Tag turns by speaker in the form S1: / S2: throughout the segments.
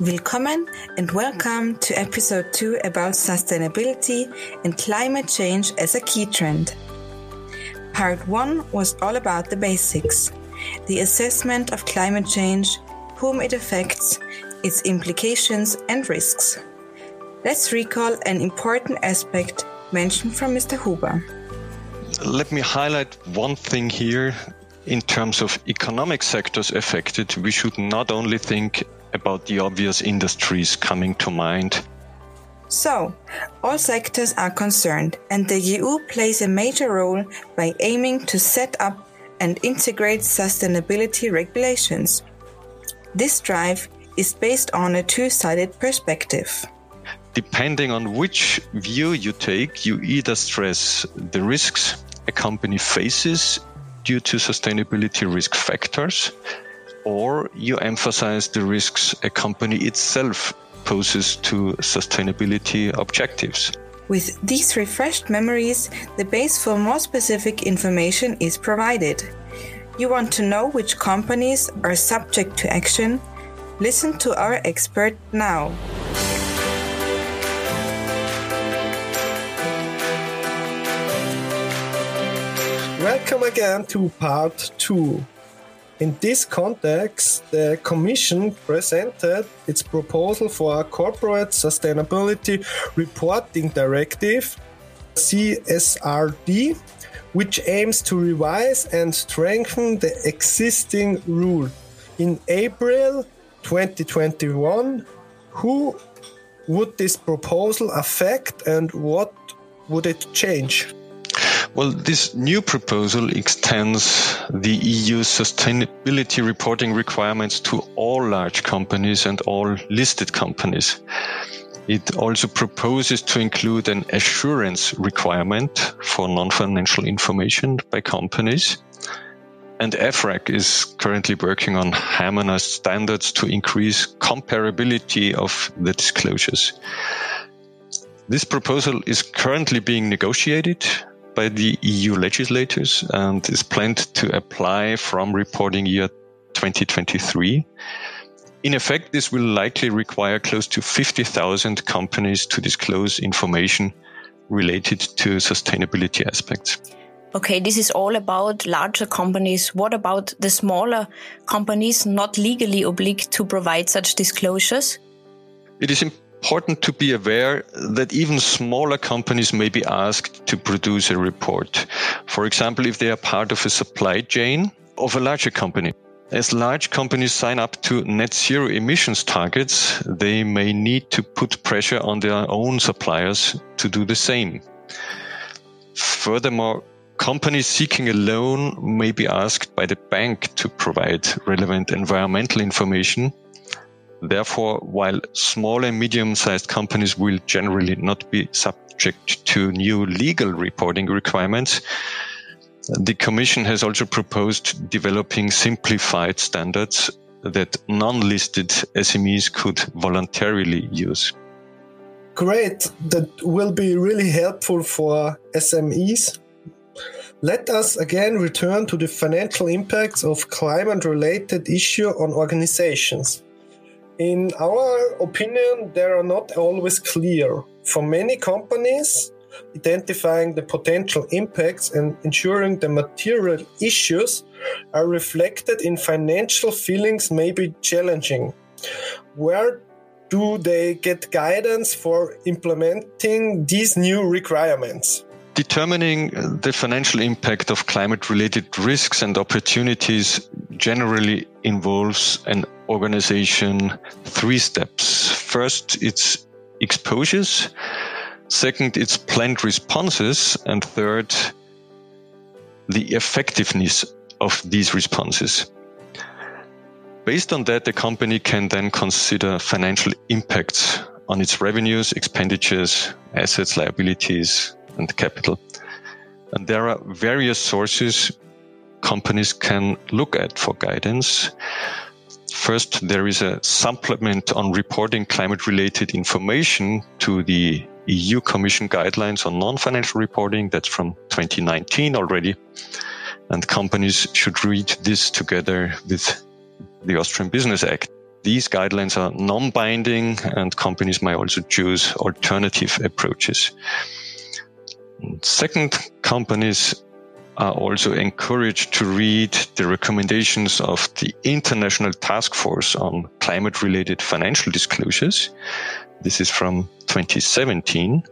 S1: Willkommen and welcome to episode 2 about sustainability and climate change as a key trend. Part 1 was all about the basics the assessment of climate change, whom it affects, its implications, and risks. Let's recall an important aspect mentioned from Mr. Huber.
S2: Let me highlight one thing here. In terms of economic sectors affected, we should not only think about the obvious industries coming to mind.
S1: So, all sectors are concerned, and the EU plays a major role by aiming to set up and integrate sustainability regulations. This drive is based on a two sided perspective.
S2: Depending on which view you take, you either stress the risks a company faces due to sustainability risk factors or you emphasize the risks a company itself poses to sustainability objectives.
S1: With these refreshed memories, the base for more specific information is provided. You want to know which companies are subject to action? Listen to our expert now.
S3: Welcome again to part 2 in this context, the Commission presented its proposal for a Corporate Sustainability Reporting Directive, CSRD, which aims to revise and strengthen the existing rule. In April 2021, who would this proposal affect and what would it change?
S2: Well, this new proposal extends the EU sustainability reporting requirements to all large companies and all listed companies. It also proposes to include an assurance requirement for non-financial information by companies. And EFRAG is currently working on harmonized standards to increase comparability of the disclosures. This proposal is currently being negotiated by the EU legislators and is planned to apply from reporting year 2023. In effect, this will likely require close to 50,000 companies to disclose information related to sustainability aspects.
S4: Okay, this is all about larger companies. What about the smaller companies not legally obliged to provide such disclosures?
S2: It is important important to be aware that even smaller companies may be asked to produce a report. For example, if they are part of a supply chain of a larger company. As large companies sign up to net zero emissions targets, they may need to put pressure on their own suppliers to do the same. Furthermore, companies seeking a loan may be asked by the bank to provide relevant environmental information Therefore, while small and medium sized companies will generally not be subject to new legal reporting requirements, the Commission has also proposed developing simplified standards that non listed SMEs could voluntarily use.
S3: Great, that will be really helpful for SMEs. Let us again return to the financial impacts of climate related issue on organizations. In our opinion, they are not always clear. For many companies, identifying the potential impacts and ensuring the material issues are reflected in financial feelings may be challenging. Where do they get guidance for implementing these new requirements?
S2: Determining uh, the financial impact of climate related risks and opportunities generally involves an organization three steps. First, it's exposures. Second, it's planned responses. And third, the effectiveness of these responses. Based on that, the company can then consider financial impacts on its revenues, expenditures, assets, liabilities, and capital. And there are various sources companies can look at for guidance. First, there is a supplement on reporting climate related information to the EU Commission guidelines on non financial reporting. That's from 2019 already. And companies should read this together with the Austrian Business Act. these guidelines are non-binding and companies may also choose alternative approaches. Second, companies are also encouraged to read the recommendations of the International Task Force on Climate Related Financial Disclosures. This is from 2017.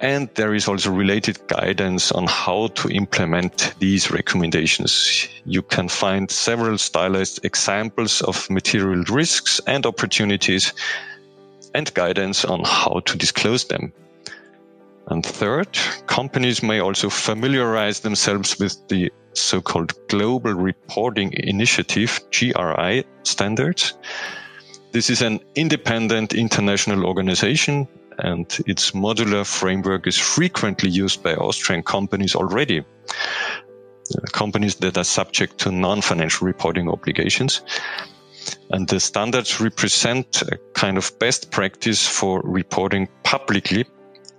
S2: And there is also related guidance on how to implement these recommendations. You can find several stylized examples of material risks and opportunities and guidance on how to disclose them. And third, companies may also familiarize themselves with the so-called Global Reporting Initiative, GRI standards. This is an independent international organization and its modular framework is frequently used by Austrian companies already. Uh, companies that are subject to non-financial reporting obligations. And the standards represent a kind of best practice for reporting publicly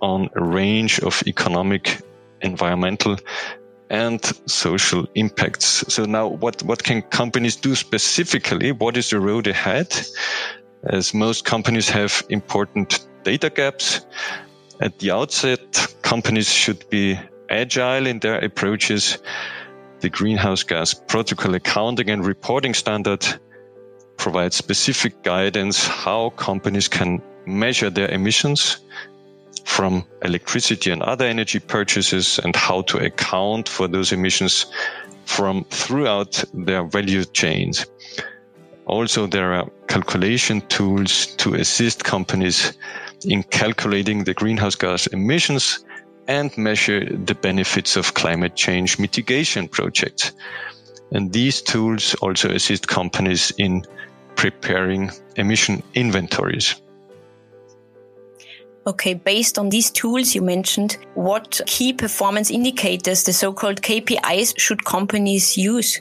S2: on a range of economic, environmental, and social impacts. So now what, what can companies do specifically? What is the road ahead? As most companies have important data gaps. At the outset, companies should be agile in their approaches. The greenhouse gas protocol accounting and reporting standard provides specific guidance how companies can measure their emissions from electricity and other energy purchases and how to account for those emissions from throughout their value chains. Also, there are calculation tools to assist companies in calculating the greenhouse gas emissions and measure the benefits of climate change mitigation projects. And these tools also assist companies in preparing emission inventories.
S4: Okay, based on these tools you mentioned, what key performance indicators, the so-called KPIs, should companies use?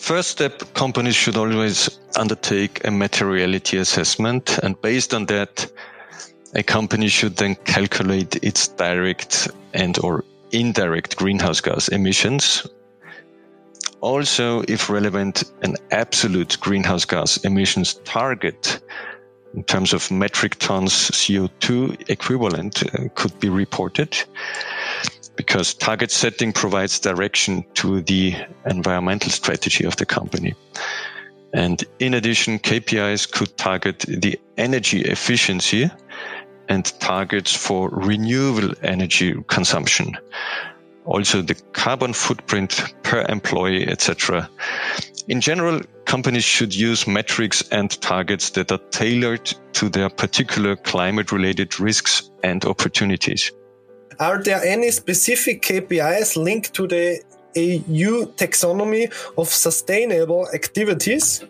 S2: First step, companies should always undertake a materiality assessment. And based on that, a company should then calculate its direct and or indirect greenhouse gas emissions. Also, if relevant, an absolute greenhouse gas emissions target in terms of metric tons CO2 equivalent uh, could be reported because target setting provides direction to the environmental strategy of the company. And in addition, KPIs could target the energy efficiency and targets for renewable energy consumption. Also the carbon footprint per employee, etc. In general, companies should use metrics and targets that are tailored to their particular climate related risks and opportunities.
S3: Are there any specific KPIs linked to the EU taxonomy of sustainable activities?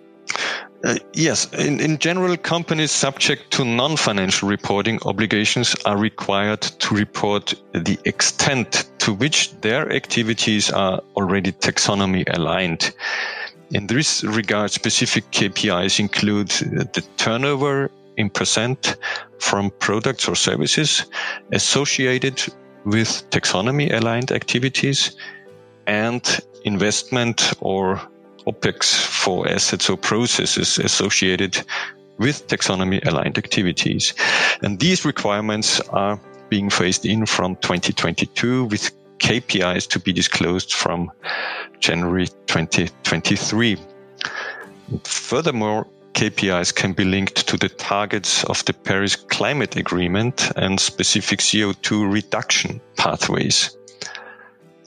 S2: Uh, yes, in, in general, companies subject to non-financial reporting obligations are required to report the extent to which their activities are already taxonomy aligned. In this regard, specific KPIs include the turnover in percent from products or services associated with taxonomy aligned activities and investment or OPEX for assets or processes associated with taxonomy aligned activities. And these requirements are being phased in from 2022 with KPIs to be disclosed from January 2023. Furthermore, KPIs can be linked to the targets of the Paris Climate Agreement and specific CO2 reduction pathways.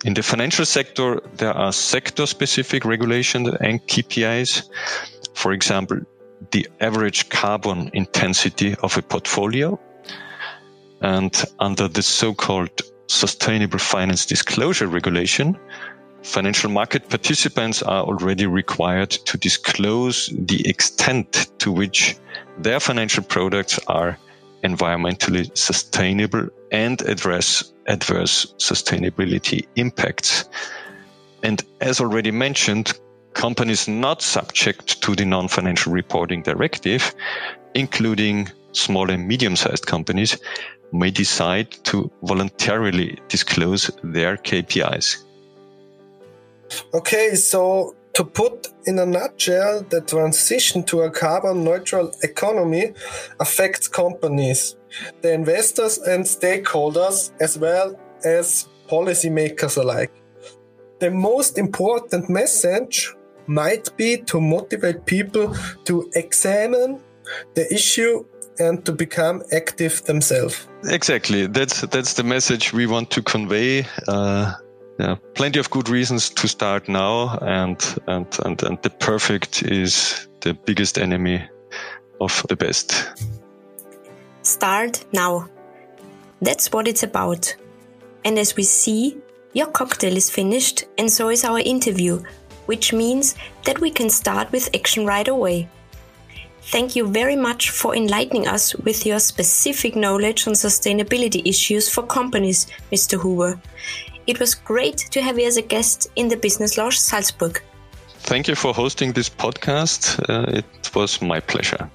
S2: In the financial sector, there are sector specific regulations and KPIs. For example, the average carbon intensity of a portfolio. And under the so-called sustainable finance disclosure regulation, financial market participants are already required to disclose the extent to which their financial products are environmentally sustainable and address adverse sustainability impacts. And as already mentioned, companies not subject to the non-financial reporting directive, including small and medium-sized companies, may decide to voluntarily disclose their KPIs.
S3: Okay, so To put in a nutshell, the transition to a carbon neutral economy affects companies, the investors and stakeholders, as well as policymakers alike. The most important message might be to motivate people to examine the issue and to become active themselves.
S2: Exactly. That's that's the message we want to convey. Uh, yeah, plenty of good reasons to start now, and and and and the perfect is the biggest enemy of the best.
S4: Start now. That's what it's about. And as we see, your cocktail is finished, and so is our interview, which means that we can start with action right away. Thank you very much for enlightening us with your specific knowledge on sustainability issues for companies, Mr. Huber. It was great to have you as a guest in the Business Lounge Salzburg.
S2: Thank you for hosting this podcast. Uh, it was my pleasure.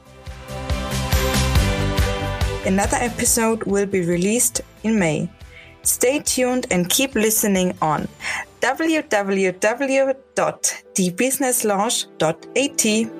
S1: Another episode will be released in May. Stay tuned and keep listening on www.diebusinesslounge.at.